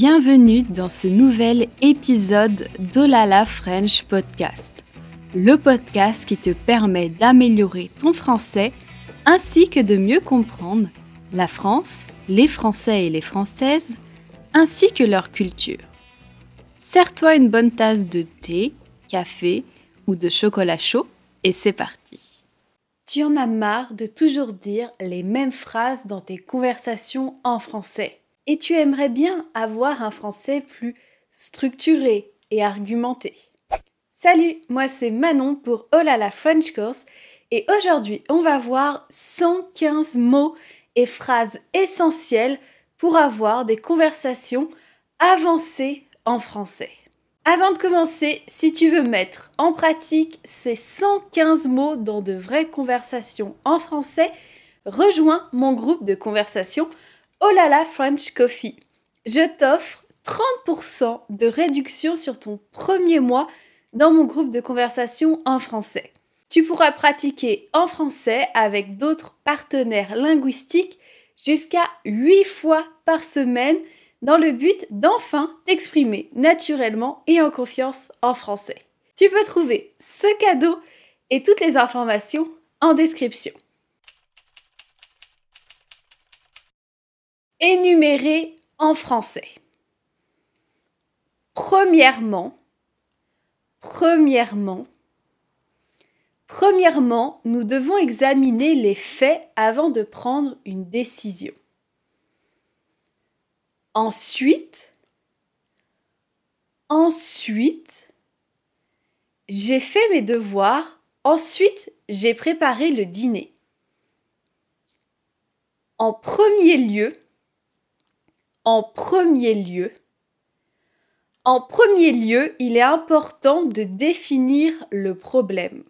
Bienvenue dans ce nouvel épisode d'Olala French Podcast, le podcast qui te permet d'améliorer ton français ainsi que de mieux comprendre la France, les Français et les Françaises, ainsi que leur culture. Sers-toi une bonne tasse de thé, café ou de chocolat chaud et c'est parti. Tu en as marre de toujours dire les mêmes phrases dans tes conversations en français et tu aimerais bien avoir un français plus structuré et argumenté. Salut, moi c'est Manon pour Oh la French Course et aujourd'hui on va voir 115 mots et phrases essentielles pour avoir des conversations avancées en français. Avant de commencer, si tu veux mettre en pratique ces 115 mots dans de vraies conversations en français, rejoins mon groupe de conversation Oh là là French Coffee. Je t'offre 30% de réduction sur ton premier mois dans mon groupe de conversation en français. Tu pourras pratiquer en français avec d'autres partenaires linguistiques jusqu'à 8 fois par semaine dans le but d'enfin t'exprimer naturellement et en confiance en français. Tu peux trouver ce cadeau et toutes les informations en description. Énumérer en français. Premièrement, premièrement, premièrement, nous devons examiner les faits avant de prendre une décision. Ensuite, ensuite, j'ai fait mes devoirs. Ensuite, j'ai préparé le dîner. En premier lieu, en premier lieu, en premier lieu, il est important de définir le problème.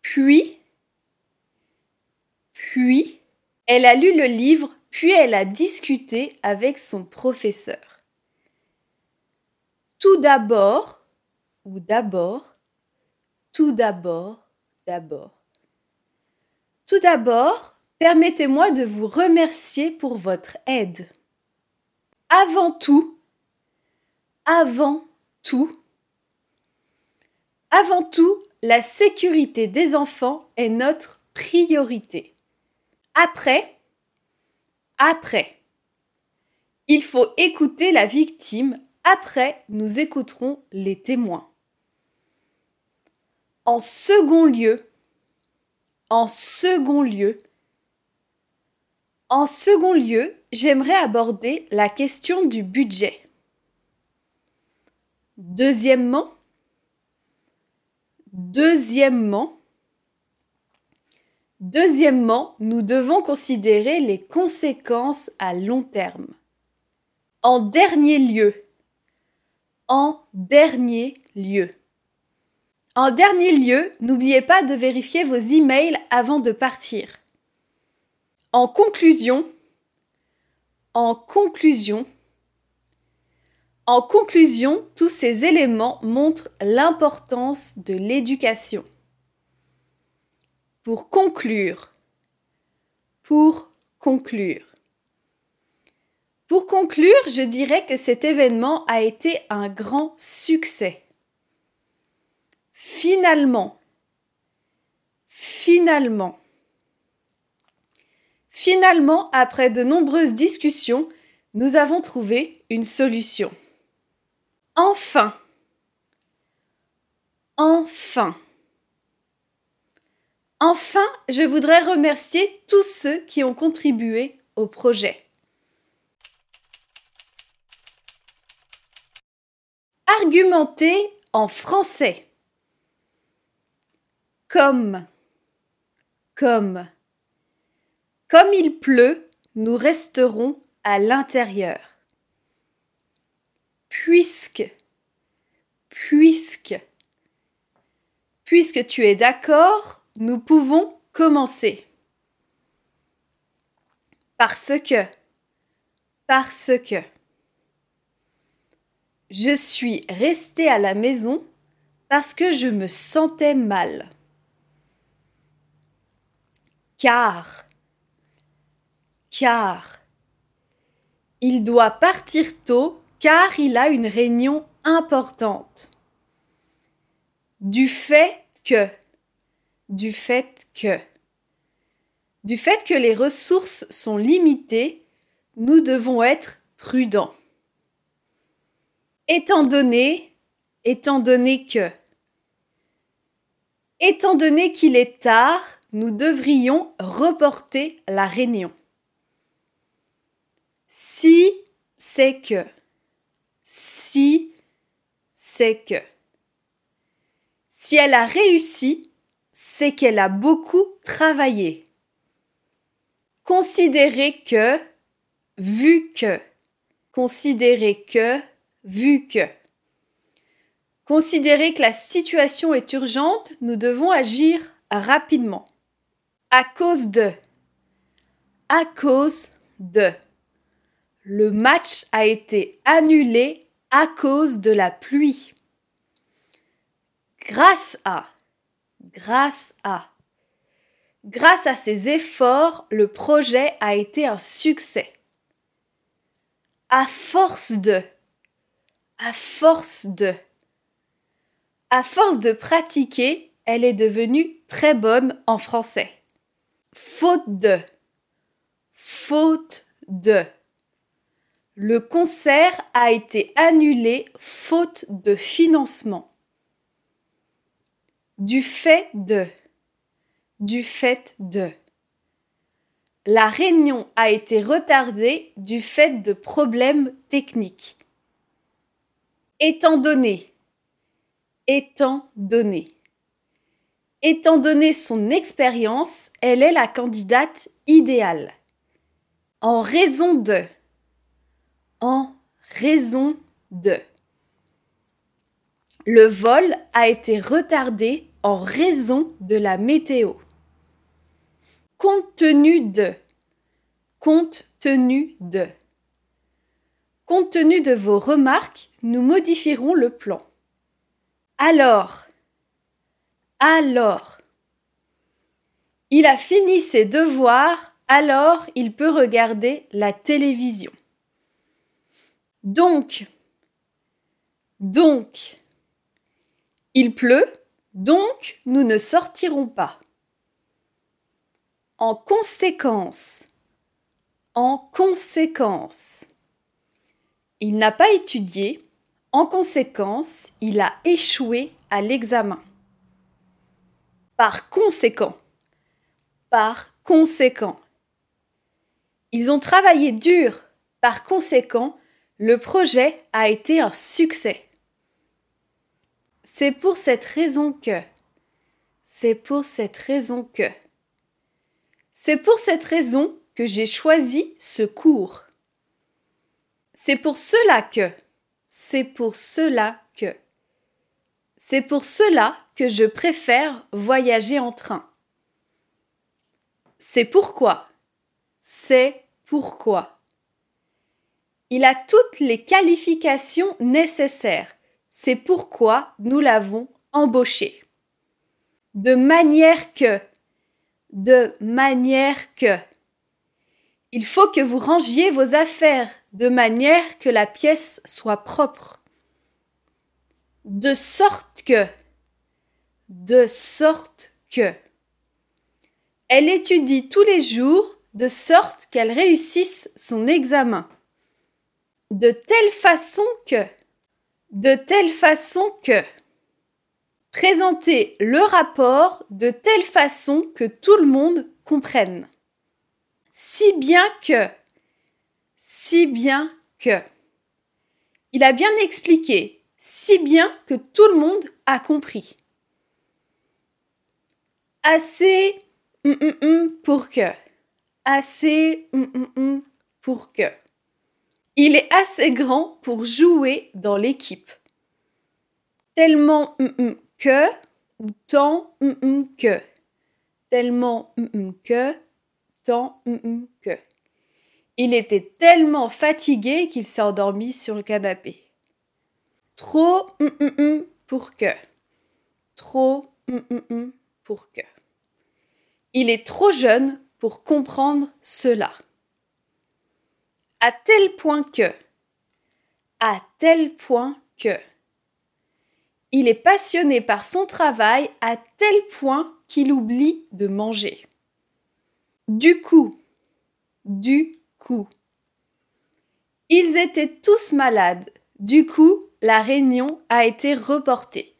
Puis, puis, elle a lu le livre puis elle a discuté avec son professeur. Tout d'abord, ou d'abord, tout d'abord, d'abord. Tout d'abord, permettez-moi de vous remercier pour votre aide. Avant tout, avant tout, avant tout, la sécurité des enfants est notre priorité. Après, après. Il faut écouter la victime, après nous écouterons les témoins. En second lieu, en second lieu, en second lieu, j'aimerais aborder la question du budget. Deuxièmement, deuxièmement, Deuxièmement, nous devons considérer les conséquences à long terme. En dernier lieu, en dernier lieu. En dernier lieu, n'oubliez pas de vérifier vos emails avant de partir. En conclusion, en conclusion, en conclusion, tous ces éléments montrent l'importance de l'éducation. Pour conclure. Pour conclure. Pour conclure, je dirais que cet événement a été un grand succès. Finalement, finalement, finalement, après de nombreuses discussions, nous avons trouvé une solution. Enfin, enfin. Enfin, je voudrais remercier tous ceux qui ont contribué au projet. Argumenter en français. Comme. Comme. Comme il pleut, nous resterons à l'intérieur. Puisque. Puisque. Puisque tu es d'accord, nous pouvons commencer. Parce que, parce que, je suis restée à la maison parce que je me sentais mal. Car, car, Il doit partir tôt car il a une réunion importante. Du fait que. Du fait que. Du fait que les ressources sont limitées, nous devons être prudents. Étant donné, étant donné que. Étant donné qu'il est tard, nous devrions reporter la réunion. Si c'est que. Si c'est que. Si elle a réussi, c'est qu'elle a beaucoup travaillé. Considérez que, vu que. Considérez que, vu que. Considérez que la situation est urgente, nous devons agir rapidement. À cause de. À cause de. Le match a été annulé à cause de la pluie. Grâce à. Grâce à. Grâce à ces efforts, le projet a été un succès. À force de. À force de. À force de pratiquer, elle est devenue très bonne en français. Faute de. Faute de. Le concert a été annulé faute de financement. Du fait de. Du fait de. La réunion a été retardée du fait de problèmes techniques. Étant donné. Étant donné. Étant donné son expérience, elle est la candidate idéale. En raison de en raison de. Le vol a été retardé en raison de la météo. Compte tenu de. Compte tenu de. Compte tenu de vos remarques, nous modifierons le plan. Alors. Alors. Il a fini ses devoirs, alors il peut regarder la télévision. Donc, donc, il pleut, donc nous ne sortirons pas. En conséquence, en conséquence, il n'a pas étudié, en conséquence, il a échoué à l'examen. Par conséquent, par conséquent, ils ont travaillé dur, par conséquent, le projet a été un succès. C'est pour cette raison que. C'est pour cette raison que. C'est pour cette raison que j'ai choisi ce cours. C'est pour cela que. C'est pour cela que. C'est pour cela que je préfère voyager en train. C'est pourquoi. C'est pourquoi. Il a toutes les qualifications nécessaires. C'est pourquoi nous l'avons embauché. De manière que. De manière que. Il faut que vous rangiez vos affaires de manière que la pièce soit propre. De sorte que. De sorte que. Elle étudie tous les jours de sorte qu'elle réussisse son examen de telle façon que, de telle façon que, présenter le rapport de telle façon que tout le monde comprenne. Si bien que, si bien que. Il a bien expliqué, si bien que tout le monde a compris. Assez mm, mm, mm, pour que. Assez pour que. Il est assez grand pour jouer dans l'équipe. Tellement que ou tant que. Tellement que, tant que. Il était tellement fatigué qu'il s'est endormi sur le canapé. Trop pour que. Trop pour que. Il est trop jeune pour comprendre cela. À tel point que. À tel point que. Il est passionné par son travail à tel point qu'il oublie de manger. Du coup. Du coup. Ils étaient tous malades. Du coup, la réunion a été reportée.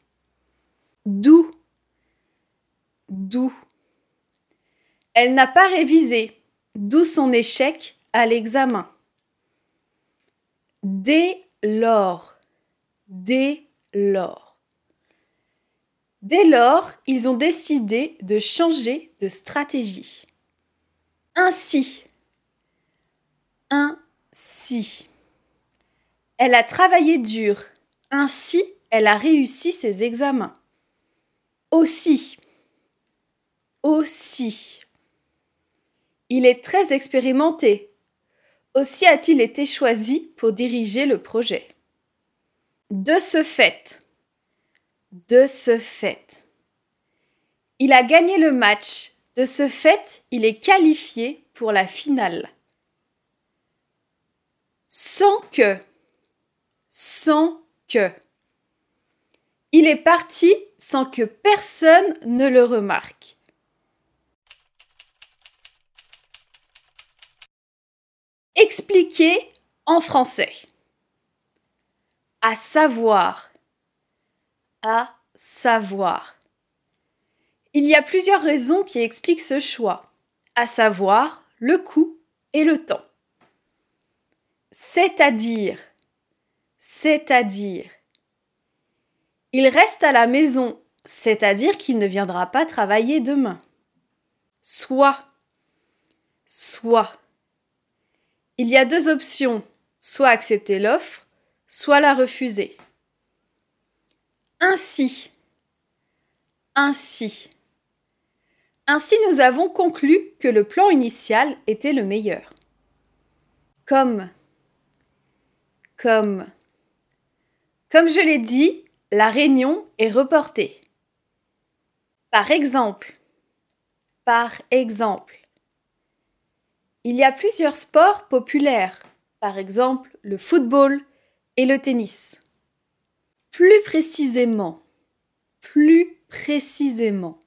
D'où? D'où? Elle n'a pas révisé. D'où son échec à l'examen? Dès lors. Dès lors. Dès lors, ils ont décidé de changer de stratégie. Ainsi. Ainsi. Elle a travaillé dur. Ainsi, elle a réussi ses examens. Aussi. Aussi. Il est très expérimenté. Aussi a-t-il été choisi pour diriger le projet. De ce fait. De ce fait. Il a gagné le match. De ce fait, il est qualifié pour la finale. Sans que sans que. Il est parti sans que personne ne le remarque. Expliquer en français. À savoir. À savoir. Il y a plusieurs raisons qui expliquent ce choix, à savoir le coût et le temps. C'est-à-dire c'est-à-dire. Il reste à la maison, c'est-à-dire qu'il ne viendra pas travailler demain. Soit. Soit. Il y a deux options, soit accepter l'offre, soit la refuser. Ainsi. Ainsi. Ainsi nous avons conclu que le plan initial était le meilleur. Comme. Comme. Comme je l'ai dit, la réunion est reportée. Par exemple, par exemple, il y a plusieurs sports populaires, par exemple le football et le tennis. Plus précisément, plus précisément,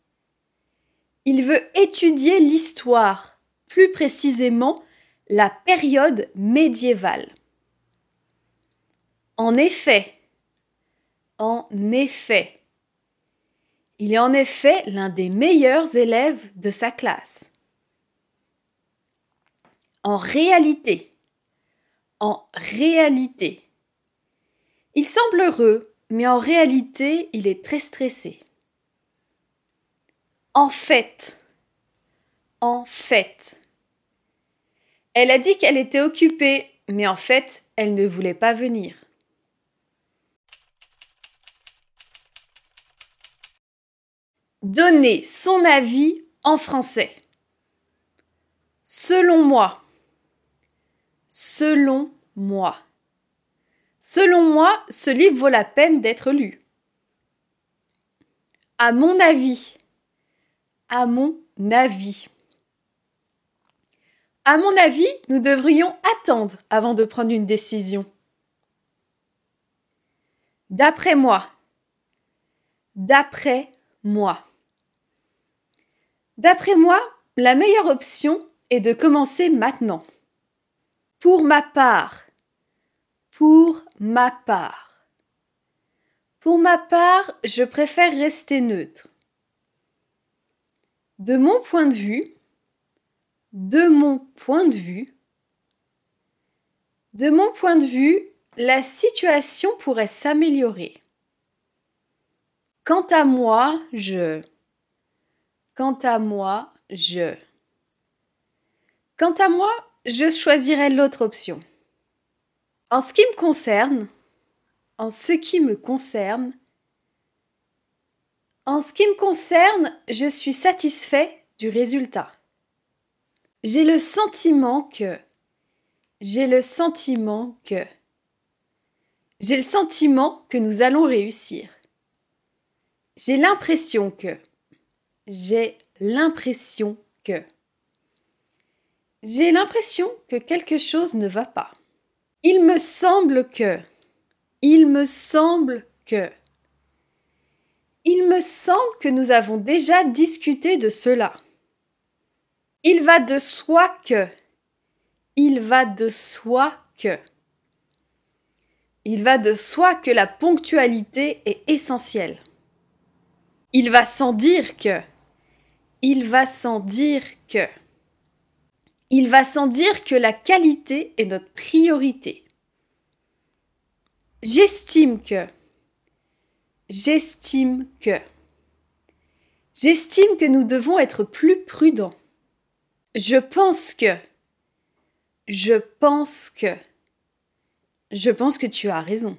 il veut étudier l'histoire, plus précisément la période médiévale. En effet, en effet. Il est en effet l'un des meilleurs élèves de sa classe. En réalité. En réalité. Il semble heureux, mais en réalité, il est très stressé. En fait. En fait. Elle a dit qu'elle était occupée, mais en fait, elle ne voulait pas venir. Donner son avis en français. Selon moi. Selon moi. Selon moi, ce livre vaut la peine d'être lu. À mon avis. À mon avis. À mon avis, nous devrions attendre avant de prendre une décision. D'après moi. D'après moi. D'après moi, la meilleure option est de commencer maintenant. Pour ma part. Pour ma part. Pour ma part, je préfère rester neutre. De mon point de vue, de mon point de vue, de mon point de vue, la situation pourrait s'améliorer. Quant à moi, je Quant à moi, je. Quant à moi, je choisirais l'autre option. En ce qui me concerne, en ce qui me concerne, en ce qui me concerne, je suis satisfait du résultat. J'ai le sentiment que. J'ai le sentiment que. J'ai le sentiment que nous allons réussir. J'ai l'impression que. J'ai l'impression que. J'ai l'impression que quelque chose ne va pas. Il me semble que. Il me semble que. Il me semble que nous avons déjà discuté de cela. Il va de soi que. Il va de soi que. Il va de soi que la ponctualité est essentielle. Il va sans dire que. Il va sans dire que. Il va sans dire que la qualité est notre priorité. J'estime que. J'estime que. J'estime que nous devons être plus prudents. Je pense que. Je pense que. Je pense que tu as raison.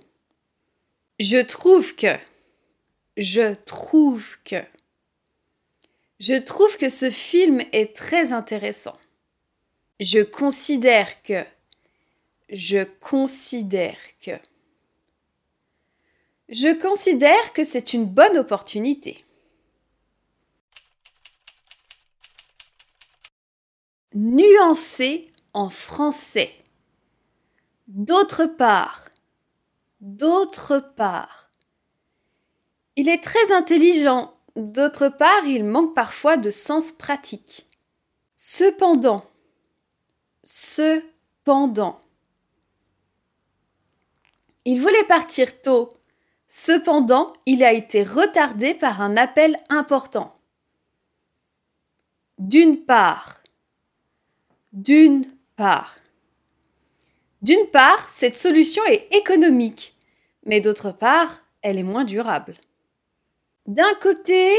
Je trouve que. Je trouve que. Je trouve que ce film est très intéressant. Je considère que. Je considère que. Je considère que c'est une bonne opportunité. Nuancer en français. D'autre part. D'autre part. Il est très intelligent. D'autre part, il manque parfois de sens pratique. Cependant. Cependant. Il voulait partir tôt. Cependant, il a été retardé par un appel important. D'une part. D'une part. D'une part, cette solution est économique, mais d'autre part, elle est moins durable. D'un côté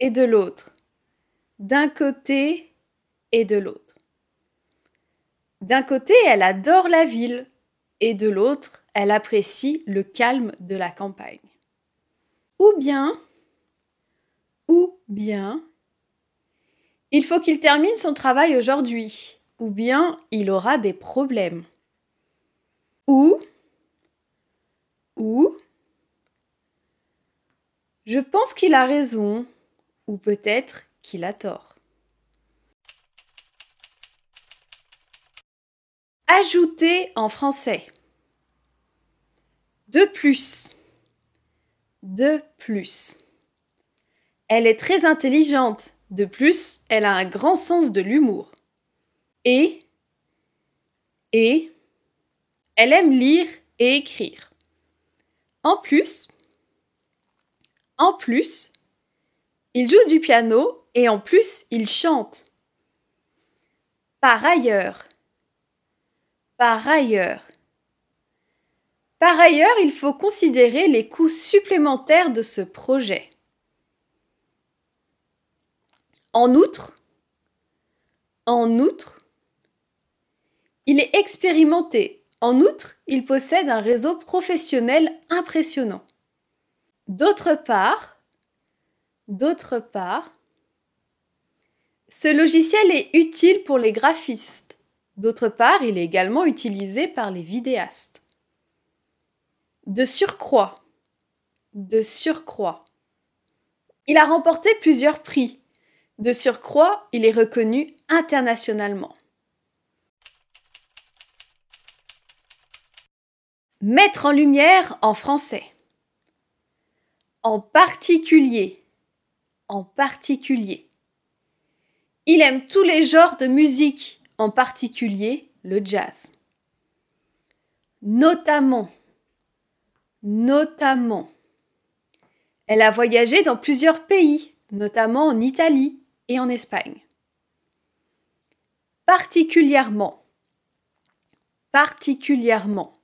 et de l'autre. D'un côté et de l'autre. D'un côté, elle adore la ville, et de l'autre, elle apprécie le calme de la campagne. Ou bien, ou bien, il faut qu'il termine son travail aujourd'hui, ou bien il aura des problèmes. Ou, ou, je pense qu'il a raison, ou peut-être qu'il a tort. Ajouter en français. De plus. De plus. Elle est très intelligente. De plus, elle a un grand sens de l'humour. Et. Et. Elle aime lire et écrire. En plus. En plus. Il joue du piano et en plus, il chante. Par ailleurs. Par ailleurs. Il faut considérer les coûts supplémentaires de ce projet. En outre, en outre, il est expérimenté. En outre, il possède un réseau professionnel impressionnant. D'autre part, d'autre part, ce logiciel est utile pour les graphistes. D'autre part, il est également utilisé par les vidéastes. De surcroît. De surcroît. Il a remporté plusieurs prix. De surcroît, il est reconnu internationalement. Mettre en lumière en français. En particulier. En particulier. Il aime tous les genres de musique, en particulier le jazz. Notamment notamment. Elle a voyagé dans plusieurs pays, notamment en Italie et en Espagne. Particulièrement. Particulièrement.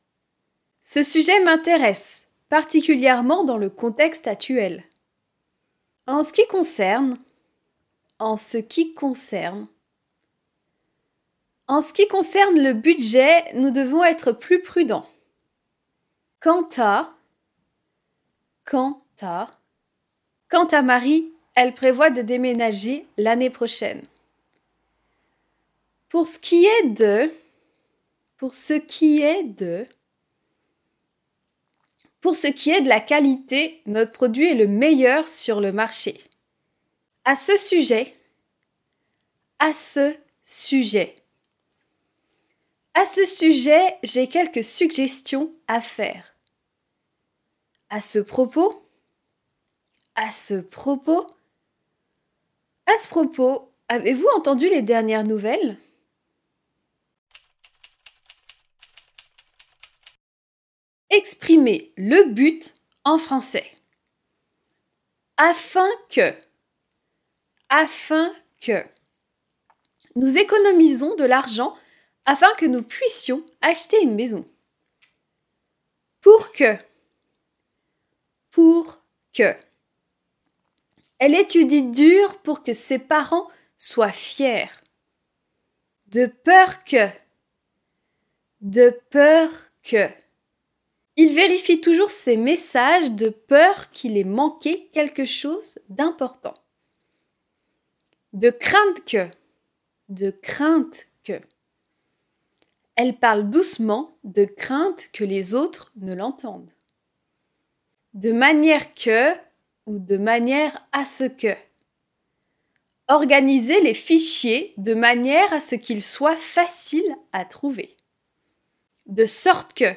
Ce sujet m'intéresse, particulièrement dans le contexte actuel. En ce qui concerne, en ce qui concerne, en ce qui concerne le budget, nous devons être plus prudents. Quant à, quant à, quant à Marie, elle prévoit de déménager l'année prochaine. Pour ce qui est de, pour ce qui est de, pour ce qui est de la qualité, notre produit est le meilleur sur le marché. À ce sujet, à ce sujet, À ce sujet, j'ai quelques suggestions à faire. À ce propos, à ce propos, à ce propos, avez-vous entendu les dernières nouvelles? Exprimez le but en français. Afin que, afin que, nous économisons de l'argent afin que nous puissions acheter une maison. Pour que, pour que. Elle étudie dur pour que ses parents soient fiers. De peur que, de peur que. Il vérifie toujours ses messages de peur qu'il ait manqué quelque chose d'important. De crainte que, de crainte. Elle parle doucement de crainte que les autres ne l'entendent. De manière que ou de manière à ce que. Organiser les fichiers de manière à ce qu'ils soient faciles à trouver. De sorte que.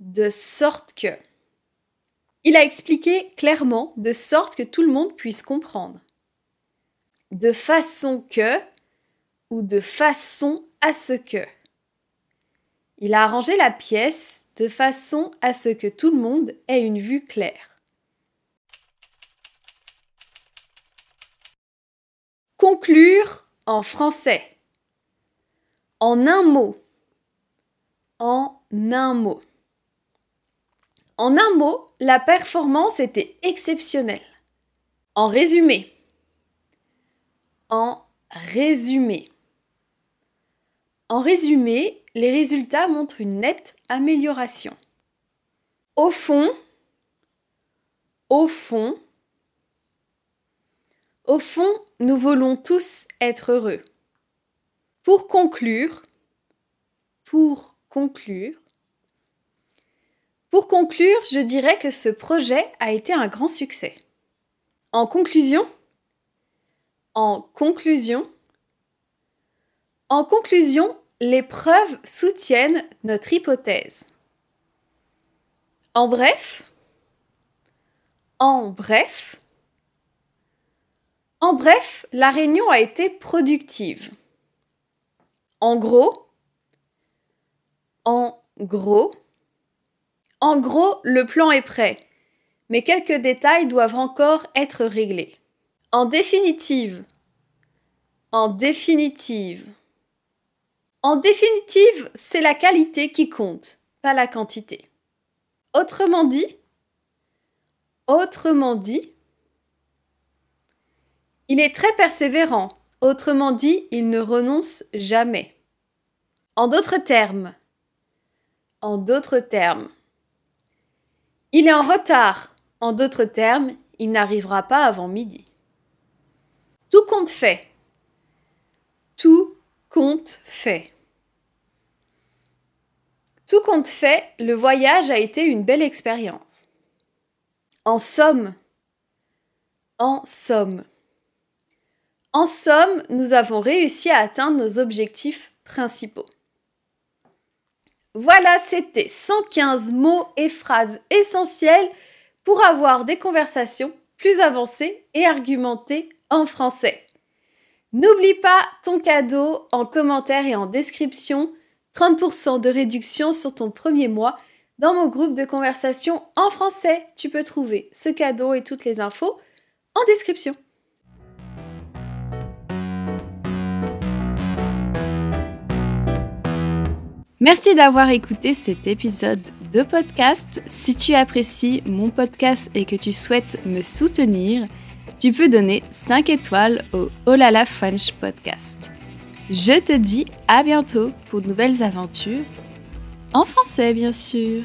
De sorte que. Il a expliqué clairement de sorte que tout le monde puisse comprendre. De façon que ou de façon à ce que. Il a arrangé la pièce de façon à ce que tout le monde ait une vue claire. Conclure en français. En un mot. En un mot. En un mot, la performance était exceptionnelle. En résumé. En résumé. En résumé, les résultats montrent une nette amélioration. Au fond, au fond, au fond, nous voulons tous être heureux. Pour conclure, pour conclure, pour conclure, je dirais que ce projet a été un grand succès. En conclusion, en conclusion, en conclusion, les preuves soutiennent notre hypothèse. En bref, en bref, en bref, la réunion a été productive. En gros, en gros, en gros, le plan est prêt, mais quelques détails doivent encore être réglés. En définitive, en définitive, en définitive, c'est la qualité qui compte, pas la quantité. Autrement dit, autrement dit, il est très persévérant, autrement dit, il ne renonce jamais. En d'autres termes, en d'autres termes, il est en retard, en d'autres termes, il n'arrivera pas avant midi. Tout compte fait. Tout compte fait. Tout compte fait, le voyage a été une belle expérience. En somme, en somme, en somme, nous avons réussi à atteindre nos objectifs principaux. Voilà, c'était 115 mots et phrases essentielles pour avoir des conversations plus avancées et argumentées en français. N'oublie pas ton cadeau en commentaire et en description 30% de réduction sur ton premier mois dans mon groupe de conversation en français. Tu peux trouver ce cadeau et toutes les infos en description. Merci d'avoir écouté cet épisode de podcast. Si tu apprécies mon podcast et que tu souhaites me soutenir, tu peux donner 5 étoiles au Olala French Podcast. Je te dis à bientôt pour de nouvelles aventures, en français bien sûr.